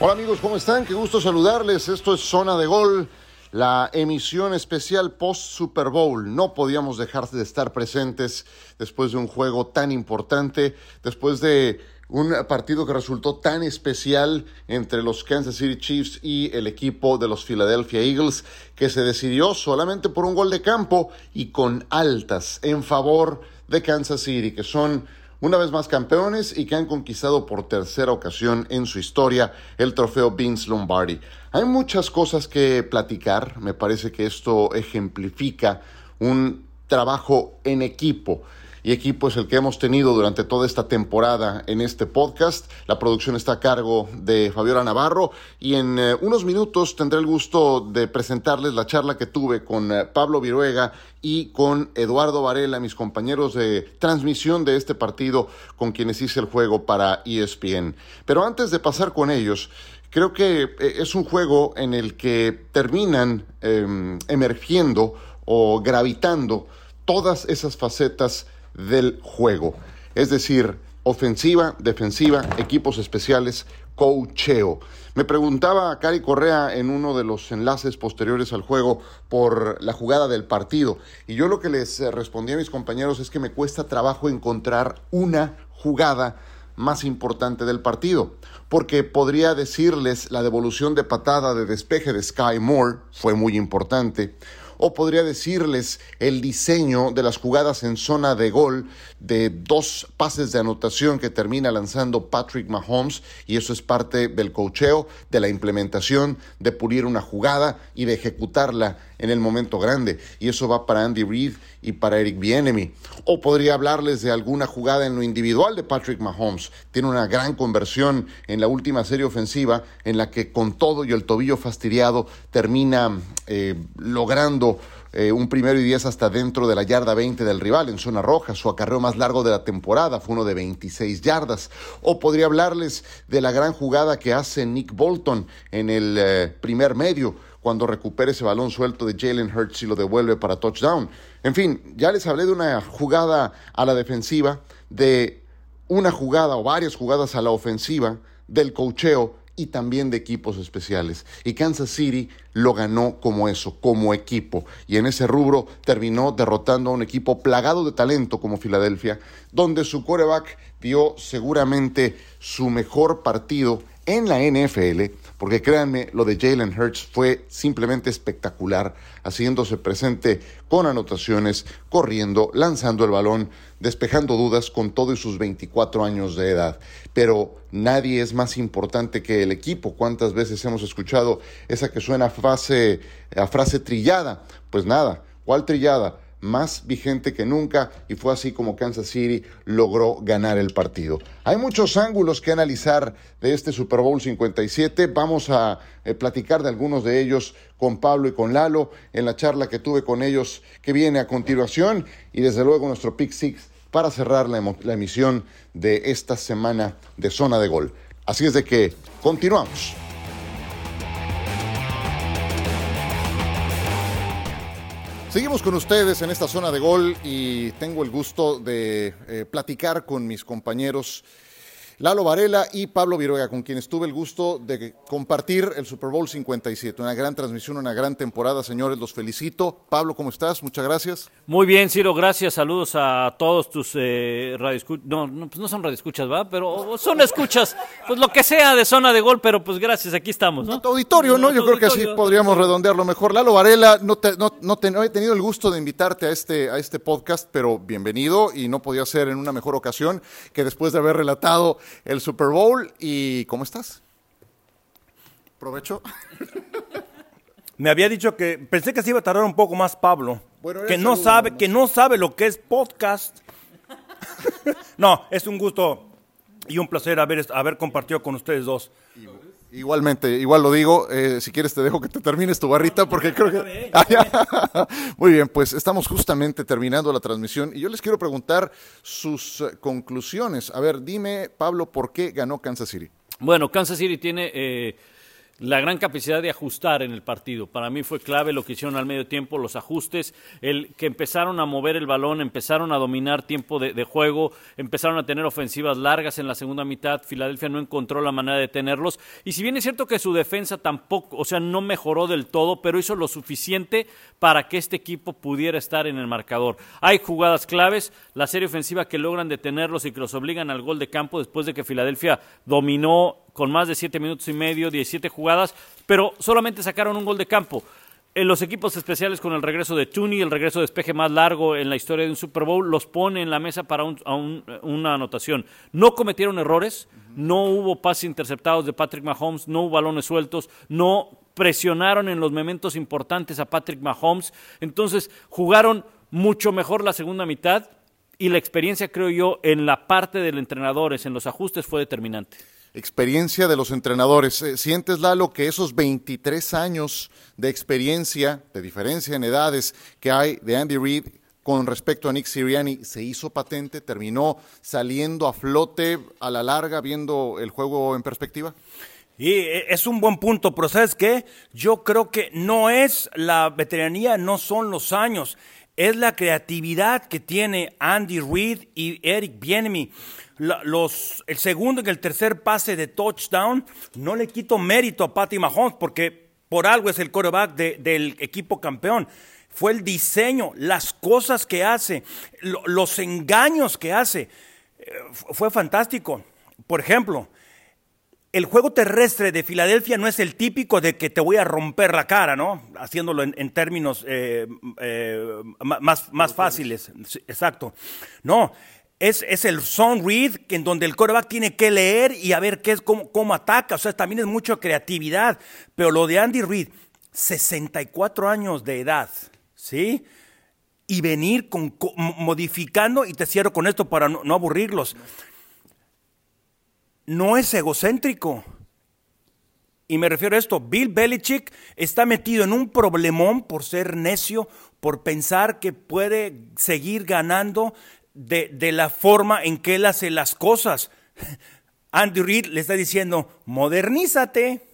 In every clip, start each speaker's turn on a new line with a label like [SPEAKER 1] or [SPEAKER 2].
[SPEAKER 1] Hola amigos, ¿cómo están? Qué gusto saludarles. Esto es Zona de Gol, la emisión especial post Super Bowl. No podíamos dejar de estar presentes después de un juego tan importante, después de un partido que resultó tan especial entre los Kansas City Chiefs y el equipo de los Philadelphia Eagles, que se decidió solamente por un gol de campo y con altas en favor de Kansas City, que son una vez más campeones y que han conquistado por tercera ocasión en su historia el trofeo Vince Lombardi. Hay muchas cosas que platicar, me parece que esto ejemplifica un trabajo en equipo y equipo es el que hemos tenido durante toda esta temporada en este podcast. La producción está a cargo de Fabiola Navarro y en eh, unos minutos tendré el gusto de presentarles la charla que tuve con eh, Pablo Viruega y con Eduardo Varela, mis compañeros de transmisión de este partido con quienes hice el juego para ESPN. Pero antes de pasar con ellos, creo que eh, es un juego en el que terminan em, emergiendo o gravitando todas esas facetas del juego. Es decir, ofensiva, defensiva, equipos especiales, coacheo. Me preguntaba a Cari Correa en uno de los enlaces posteriores al juego por la jugada del partido. Y yo lo que les eh, respondí a mis compañeros es que me cuesta trabajo encontrar una jugada más importante del partido, porque podría decirles la devolución de patada de despeje de Sky Moore, fue muy importante, o podría decirles el diseño de las jugadas en zona de gol de dos pases de anotación que termina lanzando Patrick Mahomes y eso es parte del cocheo, de la implementación, de pulir una jugada y de ejecutarla en el momento grande y eso va para Andy Reid y para Eric Bienemy. O podría hablarles de alguna jugada en lo individual de Patrick Mahomes. Tiene una gran conversión en la última serie ofensiva en la que con todo y el tobillo fastidiado termina eh, logrando eh, un primero y diez hasta dentro de la yarda 20 del rival en zona roja. Su acarreo más largo de la temporada fue uno de 26 yardas. O podría hablarles de la gran jugada que hace Nick Bolton en el eh, primer medio cuando recupera ese balón suelto de Jalen Hurts y lo devuelve para touchdown. En fin, ya les hablé de una jugada a la defensiva, de una jugada o varias jugadas a la ofensiva, del cocheo y también de equipos especiales. Y Kansas City lo ganó como eso, como equipo. Y en ese rubro terminó derrotando a un equipo plagado de talento como Filadelfia, donde su quarterback dio seguramente su mejor partido en la NFL, porque créanme, lo de Jalen Hurts fue simplemente espectacular, haciéndose presente con anotaciones, corriendo, lanzando el balón, despejando dudas con todos sus 24 años de edad. Pero nadie es más importante que el equipo. ¿Cuántas veces hemos escuchado esa que suena a frase, a frase trillada? Pues nada, ¿cuál trillada? Más vigente que nunca y fue así como Kansas City logró ganar el partido. Hay muchos ángulos que analizar de este Super Bowl 57. Vamos a eh, platicar de algunos de ellos con Pablo y con Lalo en la charla que tuve con ellos que viene a continuación y desde luego nuestro Pick Six para cerrar la, la emisión de esta semana de Zona de Gol. Así es de que continuamos. Seguimos con ustedes en esta zona de gol y tengo el gusto de eh, platicar con mis compañeros Lalo Varela y Pablo Viruega, con quienes tuve el gusto de compartir el Super Bowl 57. Una gran transmisión, una gran temporada, señores, los felicito. Pablo, ¿cómo estás? Muchas gracias.
[SPEAKER 2] Muy bien, Ciro, gracias. Saludos a todos tus eh, radioescuchas. No, no, pues no son radioescuchas, ¿va? Pero son escuchas, pues lo que sea de zona de gol, pero pues gracias, aquí estamos, ¿no?
[SPEAKER 1] auditorio, ¿no? Yo creo que así podríamos redondearlo mejor. Lalo Varela, no, te, no, no, no he tenido el gusto de invitarte a este, a este podcast, pero bienvenido y no podía ser en una mejor ocasión que después de haber relatado el Super Bowl y ¿cómo estás? ¿Provecho?
[SPEAKER 3] Me había dicho que pensé que se iba a tardar un poco más Pablo, que no sabe que no sabe lo que es podcast. no, es un gusto y un placer haber, haber compartido con ustedes dos.
[SPEAKER 1] Igualmente, igual lo digo, eh, si quieres te dejo que te termines tu barrita porque creo que... Ah, Muy bien, pues estamos justamente terminando la transmisión y yo les quiero preguntar sus eh, conclusiones. A ver, dime, Pablo, ¿por qué ganó Kansas City?
[SPEAKER 2] Bueno, Kansas City tiene... Eh, la gran capacidad de ajustar en el partido. Para mí fue clave lo que hicieron al medio tiempo, los ajustes, el que empezaron a mover el balón, empezaron a dominar tiempo de, juego, empezaron a tener ofensivas largas en la segunda mitad. Filadelfia no encontró la manera de tenerlos. Y si bien es cierto que su defensa tampoco, o sea, no mejoró del todo, pero hizo lo suficiente para que este equipo pudiera estar en el marcador. Hay jugadas claves, la serie ofensiva que logran detenerlos y que los obligan al gol de campo después de que Filadelfia dominó con más de siete minutos y medio, 17 jugadas, pero solamente sacaron un gol de campo. En los equipos especiales con el regreso de Tooney, el regreso de despeje más largo en la historia de un Super Bowl, los pone en la mesa para una anotación. No cometieron errores, no hubo pases interceptados de Patrick Mahomes, no hubo balones sueltos, no presionaron en los momentos importantes a Patrick Mahomes. Entonces jugaron mucho mejor la segunda mitad y la experiencia, creo yo, en la parte del entrenadores, en los ajustes, fue determinante
[SPEAKER 1] experiencia de los entrenadores. Eh, ¿Sientes, Lalo, que esos 23 años de experiencia, de diferencia en edades que hay de Andy Reid con respecto a Nick Siriani se hizo patente, terminó saliendo a flote a la larga viendo el juego en perspectiva?
[SPEAKER 3] Y eh, es un buen punto, pero ¿sabes qué? Yo creo que no es la veteranía, no son los años, es la creatividad que tiene Andy Reid y Eric Bienemy los, el segundo y el tercer pase de touchdown, no le quito mérito a Patty Mahomes porque por algo es el quarterback del equipo campeón. Fue el diseño, las cosas que hace, los engaños que hace. Eh, fue fantástico. Por ejemplo, el juego terrestre de Filadelfia no es el típico de que te voy a romper la cara, ¿no? Haciéndolo en, términos eh, eh, más, más fáciles. Exacto. No, es, el song read, en donde el coreback tiene que leer y a ver qué es, cómo, cómo ataca. O sea, también es mucha creatividad. Pero lo de Andy Reid, 64 años de edad, ¿sí? Y venir con, modificando, y te cierro con esto para no, no aburrirlos. No es egocéntrico. Y me refiero a esto, Bill Belichick está metido en un problemón por ser necio, por pensar que puede seguir ganando de, de la forma en que él hace las cosas. Andy Reid le está diciendo, modernízate.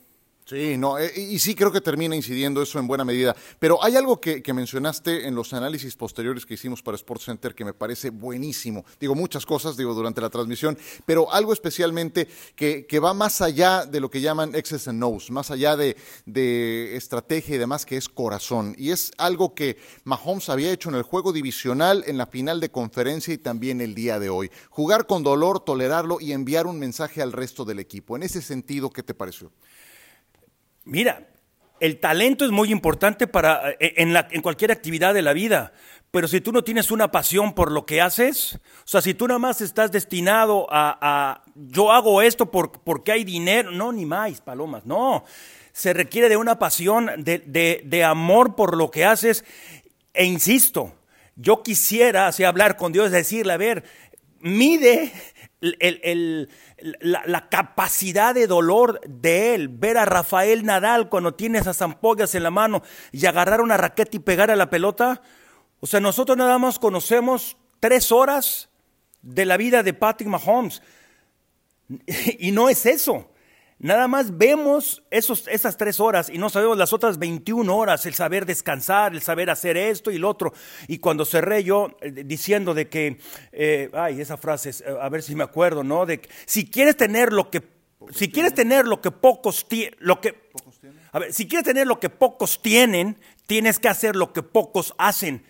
[SPEAKER 1] Sí, no, eh, y sí creo que termina incidiendo eso en buena medida. Pero hay algo que, mencionaste en los análisis posteriores que hicimos para Sports Center que me parece buenísimo. Digo, muchas cosas, digo, durante la transmisión, pero algo especialmente que, va más allá de lo que llaman excess and nose, más allá de, de estrategia y demás, que es corazón. Y es algo que Mahomes había hecho en el juego divisional, en la final de conferencia y también el día de hoy. Jugar con dolor, tolerarlo y enviar un mensaje al resto del equipo. En ese sentido, ¿qué te pareció?
[SPEAKER 3] Mira, el talento es muy importante para, eh, en, la, en, cualquier actividad de la vida, pero si tú no tienes una pasión por lo que haces, o sea, si tú nada más estás destinado a, yo hago esto por, porque hay dinero, no, ni más, palomas, no. Se requiere de una pasión, de, de, de amor por lo que haces, e insisto, yo quisiera así hablar con Dios, decirle, a ver, mide el, la, capacidad de dolor de él, ver a Rafael Nadal cuando tiene esas ampollas en la mano y agarrar una raqueta y pegar a la pelota. O sea, nosotros nada más conocemos tres horas de la vida de Patrick Mahomes. Y no es eso. Nada más vemos esos, esas tres horas y no sabemos las otras 21 horas, el saber descansar, el saber hacer esto y lo otro. Y cuando cerré yo eh, diciendo de que, eh, ay, esa frase, eh, a ver si me acuerdo, ¿no? De que si quieres tener lo que, si quieres tener lo que pocos, lo que, a ver, si quieres tener lo que pocos tienen, tienes que hacer lo que pocos hacen.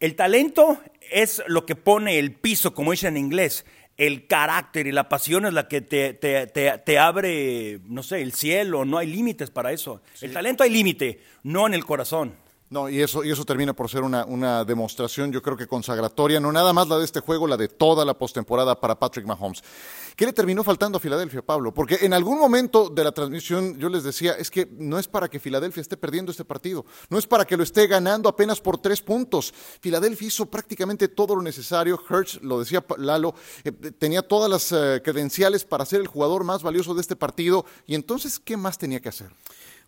[SPEAKER 3] El talento es lo que pone el piso, como dice en inglés el carácter y la pasión es la que te, te, te, abre, no sé, el cielo, no hay límites para eso. El talento hay límite, no en el corazón.
[SPEAKER 1] No, y eso, y eso termina por ser una, una, demostración, yo creo que consagratoria, no nada más la de este juego, la de toda la postemporada para Patrick Mahomes. ¿Qué le terminó faltando a Filadelfia, Pablo? Porque en algún momento de la transmisión yo les decía, es que no es para que Filadelfia esté perdiendo este partido, no es para que lo esté ganando apenas por tres puntos. Filadelfia hizo prácticamente todo lo necesario, Hertz, lo decía Lalo, eh, tenía todas las eh, credenciales para ser el jugador más valioso de este partido, y entonces, ¿qué más tenía que hacer?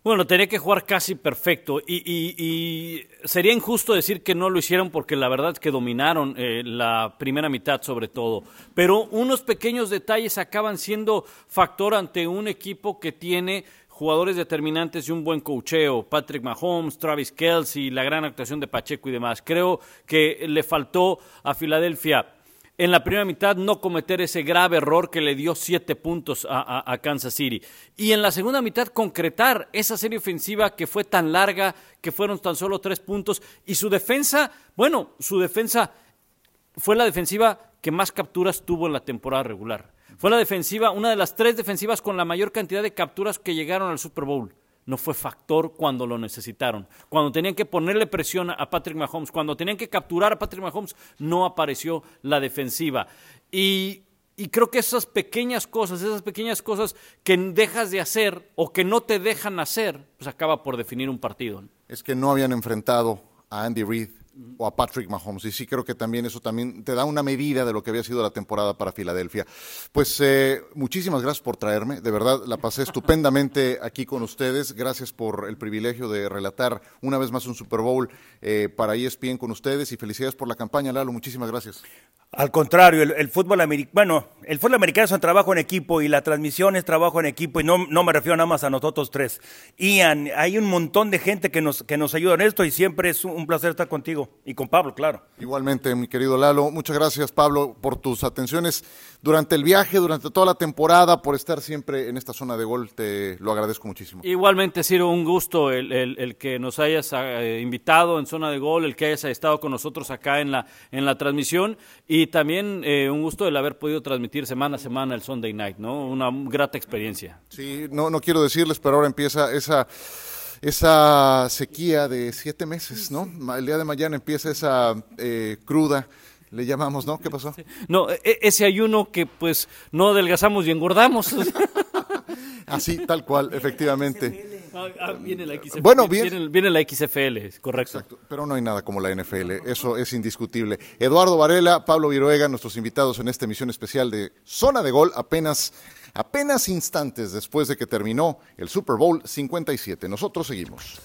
[SPEAKER 2] Bueno, tenía que jugar casi perfecto y, sería injusto decir que no lo hicieron porque la verdad es que dominaron eh, la primera mitad sobre todo. Pero unos pequeños detalles acaban siendo factor ante un equipo que tiene jugadores determinantes y un buen cocheo, Patrick Mahomes, Travis Kelsey, la gran actuación de Pacheco y demás. Creo que le faltó a Filadelfia en la primera mitad no cometer ese grave error que le dio siete puntos a, Kansas City. Y en la segunda mitad concretar esa serie ofensiva que fue tan larga, que fueron tan solo tres puntos. Y su defensa, bueno, su defensa fue la defensiva que más capturas tuvo en la temporada regular. Fue la defensiva, una de las tres defensivas con la mayor cantidad de capturas que llegaron al Super Bowl no fue factor cuando lo necesitaron. Cuando tenían que ponerle presión a Patrick Mahomes, cuando tenían que capturar a Patrick Mahomes, no apareció la defensiva. Y, creo que esas pequeñas cosas, esas pequeñas cosas que dejas de hacer o que no te dejan hacer, pues acaba por definir un partido.
[SPEAKER 1] Es que no habían enfrentado a Andy Reid o a Patrick Mahomes. Y sí creo que también eso también te da una medida de lo que había sido la temporada para Filadelfia. Pues eh, muchísimas gracias por traerme. De verdad, la pasé estupendamente aquí con ustedes. Gracias por el privilegio de relatar una vez más un Super Bowl eh, para ESPN con ustedes y felicidades por la campaña, Lalo. Muchísimas gracias.
[SPEAKER 3] Al contrario, el, fútbol americano, bueno, el fútbol americano es un trabajo en equipo y la transmisión es trabajo en equipo y no, no me refiero nada más a nosotros tres. Ian, hay un montón de gente que nos, que nos ayuda en esto y siempre es un placer estar contigo y con Pablo, claro.
[SPEAKER 1] Igualmente, mi querido Lalo, muchas gracias Pablo por tus atenciones durante el viaje, durante toda la temporada, por estar siempre en esta zona de gol, te lo agradezco muchísimo.
[SPEAKER 2] Igualmente, Ciro, un gusto el, el, que nos hayas eh, invitado en zona de gol, el que hayas estado con nosotros acá en la, en la transmisión y también eh, un gusto el haber podido transmitir semana a semana el Sunday Night, ¿no? Una grata experiencia.
[SPEAKER 1] Sí, no, no quiero decirles, pero ahora empieza esa esa sequía de siete meses, ¿no? El día de mañana empieza esa eh, cruda le llamamos, ¿no? ¿Qué pasó?
[SPEAKER 2] No, e, e, ese ayuno que pues no adelgazamos y engordamos.
[SPEAKER 1] Así, tal cual, efectivamente.
[SPEAKER 2] Ah, ah, viene la XFL. Bueno, viene, la XFL, correcto. Exacto,
[SPEAKER 1] pero no hay nada como la NFL, eso es indiscutible. Eduardo Varela, Pablo Viruega, nuestros invitados en esta emisión especial de Zona de Gol, apenas, apenas instantes después de que terminó el Super Bowl 57. Nosotros seguimos.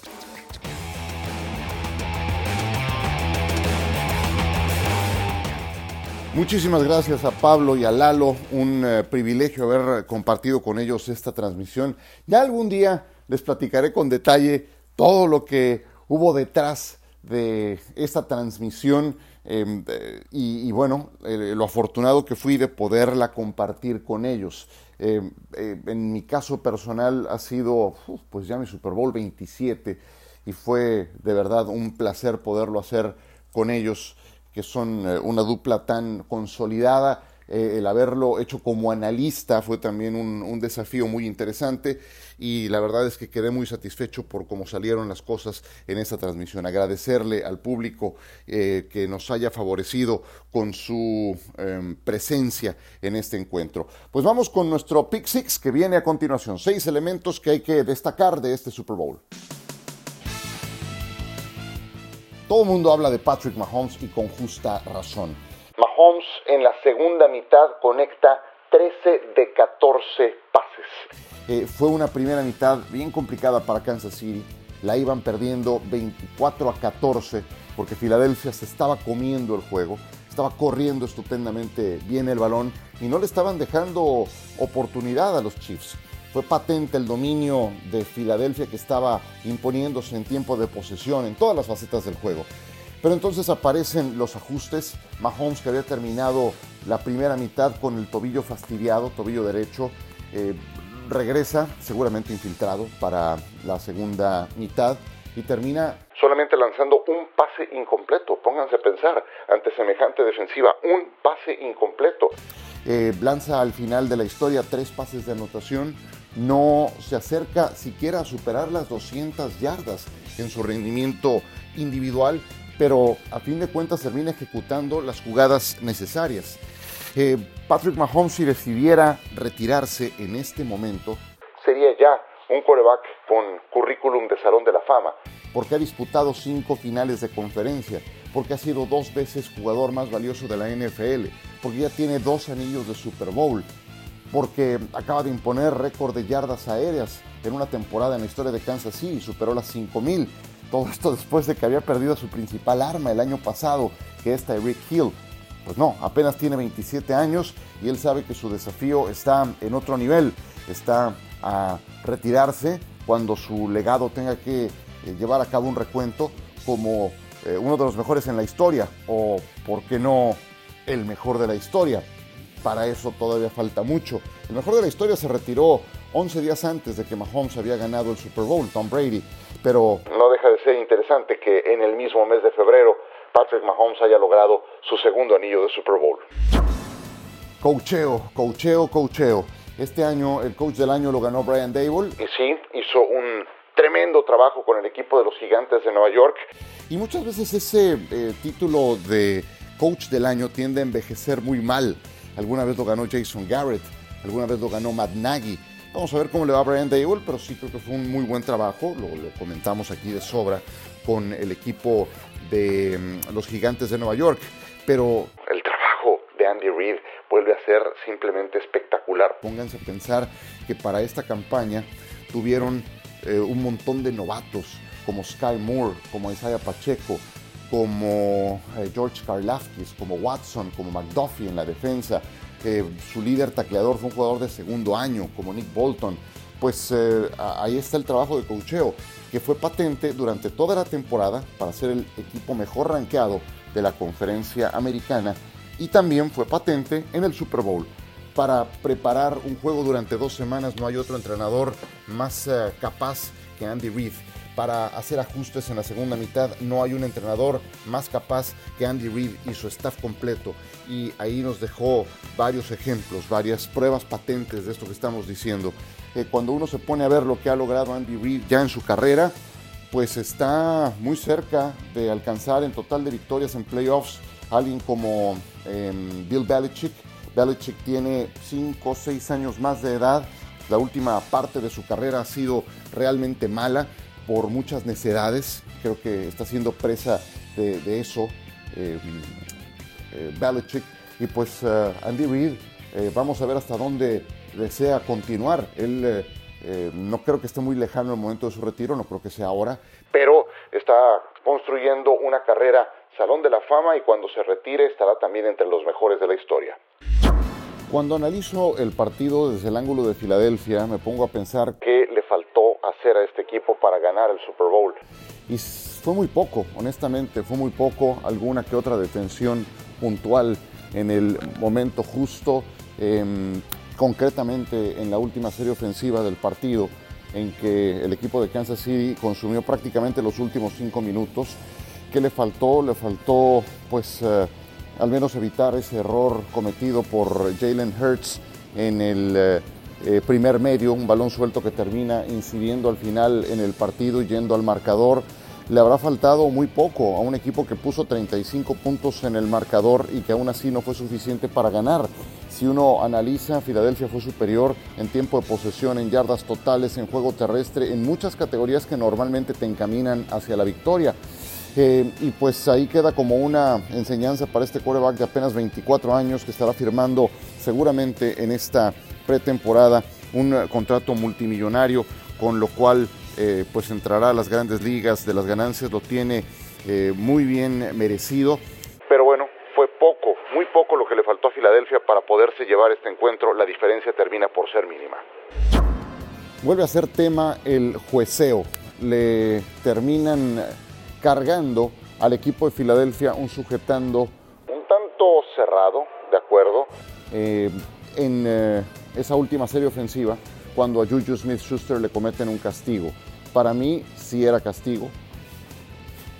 [SPEAKER 1] Muchísimas gracias a Pablo y a Lalo, un eh, privilegio haber compartido con ellos esta transmisión. Ya algún día les platicaré con detalle todo lo que hubo detrás de esta transmisión em, y, bueno, eh, lo afortunado que fui de poderla compartir con ellos. Em, eh, en mi caso personal ha sido pues ya mi Super Bowl 27 y fue de verdad un placer poderlo hacer con ellos que son eh, una dupla tan consolidada. Eh, el haberlo hecho como analista fue también un, desafío muy interesante y la verdad es que quedé muy satisfecho por cómo salieron las cosas en esta transmisión. Agradecerle al público eh, que nos haya favorecido con su em, presencia en este encuentro. Pues vamos con nuestro Pick Six que viene a continuación. Seis elementos que hay que destacar de este Super Bowl. Todo el mundo habla de Patrick Mahomes y con justa razón. Mahomes en la segunda mitad conecta 13 de 14 pases. Eh, fue una primera mitad bien complicada para Kansas City. La iban perdiendo 24 a 14 porque Filadelfia se estaba comiendo el juego, estaba corriendo estupendamente bien el balón y no le estaban dejando oportunidad a los Chiefs. Fue patente el dominio de Filadelfia que estaba imponiéndose en tiempo de posesión en todas las facetas del juego. Pero entonces aparecen los ajustes. Mahomes, que había terminado la primera mitad con el tobillo fastidiado, tobillo derecho, eh, regresa, seguramente infiltrado, para la segunda mitad y termina solamente lanzando un pase incompleto. Pónganse a pensar, ante semejante defensiva, un pase incompleto. Eh, lanza al final de la historia tres pases de anotación, no se acerca siquiera a superar las 200 yardas en su rendimiento individual, pero a fin de cuentas termina ejecutando las jugadas necesarias. Eh, Patrick Mahomes, si decidiera retirarse en este momento, sería ya un coreback con currículum de Salón de la Fama, porque ha disputado cinco finales de conferencia, porque ha sido dos veces jugador más valioso de la NFL, porque ya tiene dos anillos de Super Bowl, porque acaba de imponer récord de yardas aéreas en una temporada en la historia de Kansas City, superó las 5000. Todo esto después de que había perdido su principal arma el año pasado, que es Tyreek Hill. Pues no, apenas tiene 27 años y él sabe que su desafío está en otro nivel, está a retirarse cuando su legado tenga que eh, llevar a cabo un recuento como eh, uno de los mejores en la historia o, por qué no, el mejor de la historia. Para eso todavía falta mucho. El mejor de la historia se retiró 11 días antes de que Mahomes había ganado el Super Bowl, Tom Brady. Pero no deja de ser interesante que en el mismo mes de febrero Patrick Mahomes haya logrado su segundo anillo de Super Bowl. Cocheo, cocheo, cocheo. Este año el coach del año lo ganó Brian Dable. Y sí, hizo un tremendo trabajo con el equipo de los gigantes de Nueva York. Y muchas veces ese eh, título de coach del año tiende a envejecer muy mal. Alguna vez lo ganó Jason Garrett, alguna vez lo ganó Matt Nagy. Vamos a ver cómo le va a Brian Dable, pero sí creo que fue un muy buen trabajo, lo, comentamos aquí de sobra con el equipo de mm, los gigantes de Nueva York. Pero el trabajo de Andy Reid vuelve a ser simplemente espectacular. Pónganse a pensar que para esta campaña tuvieron eh, un montón de novatos como Sky Moore, como Isaiah Pacheco, como eh, George Karlafkis, como Watson, como McDuffie en la defensa. Su líder tacleador fue un jugador de segundo año, como Nick Bolton. Pues eh, ahí está el trabajo de cocheo, que fue patente durante toda la temporada para ser el equipo mejor rankeado de la conferencia americana y también fue patente en el Super Bowl. Para preparar un juego durante dos semanas no hay otro entrenador más eh, capaz que Andy Reid para hacer ajustes en la segunda mitad. No hay un entrenador más capaz que Andy Reid y su staff completo. Y ahí nos dejó varios ejemplos, varias pruebas patentes de esto que estamos diciendo. cuando uno se pone a ver lo que ha logrado Andy Reid ya en su carrera, pues está muy cerca de alcanzar en total de victorias en playoffs alguien como em, Bill Belichick. Belichick tiene 5 o 6 años más de edad. La última parte de su carrera ha sido realmente mala por muchas necedades. Creo que está siendo presa de, eso eh, eh. Y pues eh, Andy Reid, vamos a ver hasta dónde desea continuar. Él no creo que esté muy lejano el momento de su retiro, no creo que sea ahora, pero está construyendo una carrera Salón de la Fama y cuando se retire estará también entre los mejores de la historia. Cuando analizo el partido desde el ángulo de Filadelfia, me pongo a pensar qué le faltó hacer a este equipo para ganar el Super Bowl. Y fue muy poco, honestamente, fue muy poco, alguna que otra detención puntual en el momento justo, em, concretamente en la última serie ofensiva del partido, en que el equipo de Kansas City consumió prácticamente los últimos cinco minutos. ¿Qué le faltó? Le faltó, pues, eh, al menos evitar ese error cometido por Jalen Hurts en el eh, eh, primer medio, un balón suelto que termina incidiendo al final en el partido y yendo al marcador. Le habrá faltado muy poco a un equipo que puso 35 puntos en el marcador y que aún así no fue suficiente para ganar. Si uno analiza, Filadelfia fue superior en tiempo de posesión, en yardas totales, en juego terrestre, en muchas categorías que normalmente te encaminan hacia la victoria. Eh, y pues ahí queda como una enseñanza para este quarterback de apenas 24 años que estará firmando seguramente en esta pretemporada un contrato multimillonario, con lo cual eh, pues entrará a las grandes ligas de las ganancias, lo tiene eh, muy bien merecido. Pero bueno, fue poco, muy poco lo que le faltó a Filadelfia para poderse llevar este encuentro, la diferencia termina por ser mínima. Vuelve a ser tema el jueceo, le terminan cargando al equipo de Filadelfia un sujetando un tanto cerrado, de acuerdo, eh, en eh, esa última serie ofensiva, cuando a Juju Smith-Schuster le cometen un castigo. Para mí sí era castigo,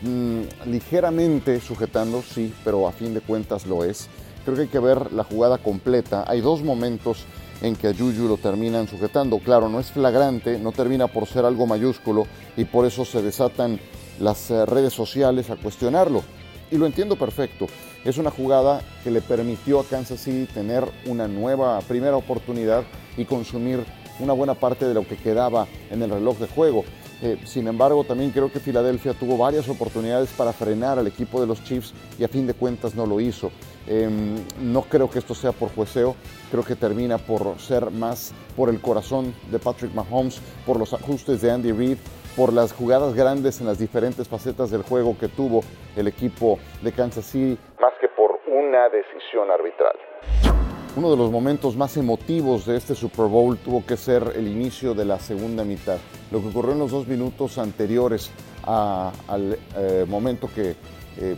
[SPEAKER 1] mm, ligeramente sujetando, sí, pero a fin de cuentas lo es. Creo que hay que ver la jugada completa. Hay dos momentos en que a Juju lo terminan sujetando. Claro, no es flagrante, no termina por ser algo mayúsculo y por eso se desatan las eh, redes sociales a cuestionarlo. Y lo entiendo perfecto. Es una jugada que le permitió a Kansas City tener una nueva primera oportunidad y consumir una buena parte de lo que quedaba en el reloj de juego. Eh, sin embargo, también creo que Filadelfia tuvo varias oportunidades para frenar al equipo de los Chiefs y a fin de cuentas no lo hizo. Em, no creo que esto sea por jueceo, creo que termina por ser más por el corazón de Patrick Mahomes, por los ajustes de Andy Reid por las jugadas grandes en las diferentes facetas del juego que tuvo el equipo de Kansas City, más que por una decisión arbitral. uno de los momentos más emotivos de este Super Bowl tuvo que ser el inicio de la segunda mitad. Lo que ocurrió en los dos minutos anteriores al eh, momento que eh,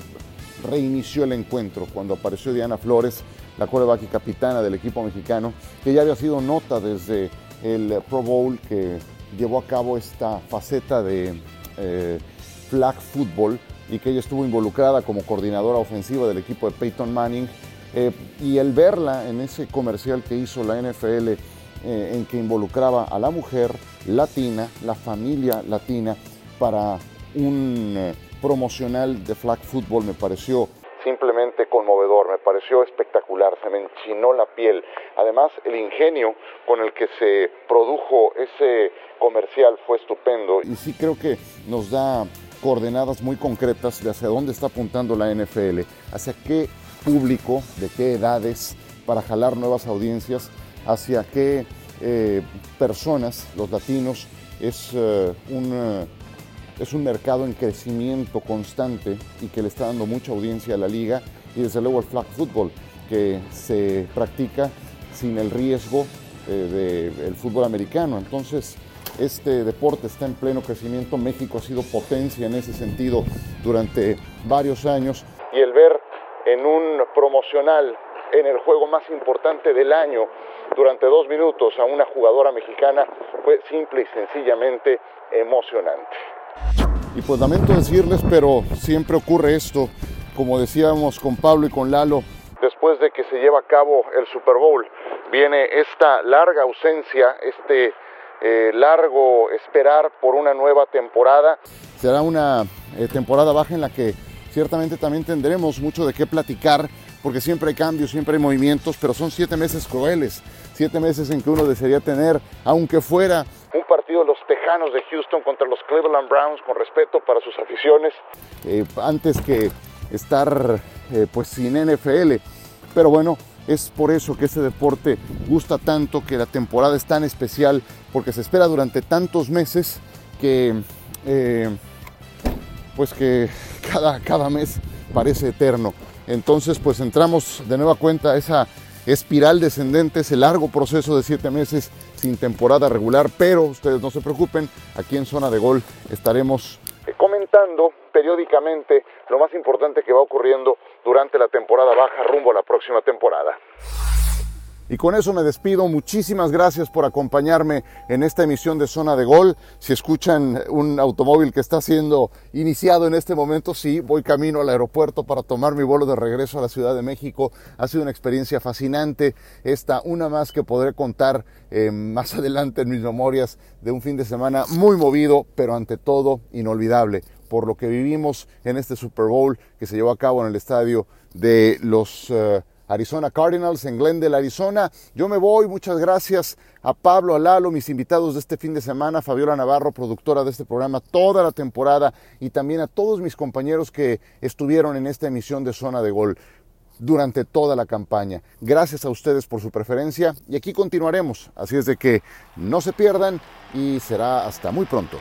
[SPEAKER 1] reinició el encuentro, cuando apareció Diana Flores, la coreback y capitana del equipo mexicano, que ya había sido nota desde el Pro Bowl que llevó a cabo esta faceta de eh, flag football y que ella estuvo involucrada como coordinadora ofensiva del equipo de Peyton Manning. Eh, y el verla en ese comercial que hizo la NFL, eh, en que involucraba a la mujer latina, la familia latina, para un promocional de flag football, me pareció simplemente conmovedor, me pareció espectacular, se me enchinó la piel. Además, el ingenio con el que se produjo ese comercial fue estupendo y sí creo que nos da coordenadas muy concretas de hacia dónde está apuntando la NFL, hacia qué público, de qué edades, para jalar nuevas audiencias, hacia qué eh, personas, los latinos, es, eh, un, eh, es un mercado en crecimiento constante y que le está dando mucha audiencia a la liga y desde luego el flag football que se practica sin el riesgo del fútbol americano. Entonces, este deporte está en pleno crecimiento. México ha sido potencia en ese sentido durante varios años. Y el ver en un promocional, en el juego más importante del año, durante dos minutos a una jugadora mexicana fue simple y sencillamente emocionante. Y pues lamento decirles, pero siempre ocurre esto, como decíamos con Pablo y con Lalo, después de que se lleva a cabo el Super Bowl, viene esta larga ausencia, este eh, largo esperar por una nueva temporada. Será una eh, temporada baja en la que ciertamente también tendremos mucho de qué platicar, porque siempre hay cambios, siempre hay movimientos, pero son siete meses crueles, siete meses en que uno desearía tener, aunque fuera un partido de los Tejanos de Houston contra los Cleveland Browns, con respeto para sus aficiones, eh, antes que estar pues sin NFL. Pero bueno, es por eso que este deporte gusta tanto, que la temporada es tan especial, porque se espera durante tantos meses que, eh, pues que cada, cada mes parece eterno. Entonces, pues entramos de nueva cuenta a esa espiral descendente, ese largo proceso de siete meses sin temporada regular, pero ustedes no se preocupen, aquí en Zona de Gol estaremos comentando periódicamente lo más importante que va ocurriendo durante la temporada baja rumbo a la próxima temporada. Y con eso me despido. Muchísimas gracias por acompañarme en esta emisión de Zona de Gol. Si escuchan un automóvil que está siendo iniciado en este momento, sí, voy camino al aeropuerto para tomar mi vuelo de regreso a la Ciudad de México. Ha sido una experiencia fascinante. Esta, una más que podré contar eh, más adelante en mis memorias de un fin de semana muy movido, pero ante todo inolvidable por lo que vivimos en este Super Bowl que se llevó a cabo en el estadio de los eh, Arizona Cardinals en Glendale, Arizona. Yo me voy, muchas gracias a Pablo, a Lalo, mis invitados de este fin de semana, Fabiola Navarro, productora de este programa toda la temporada y también a todos mis compañeros que estuvieron en esta emisión de Zona de Gol durante toda la campaña. Gracias a ustedes por su preferencia y aquí continuaremos. Así es de que no se pierdan y será hasta muy pronto.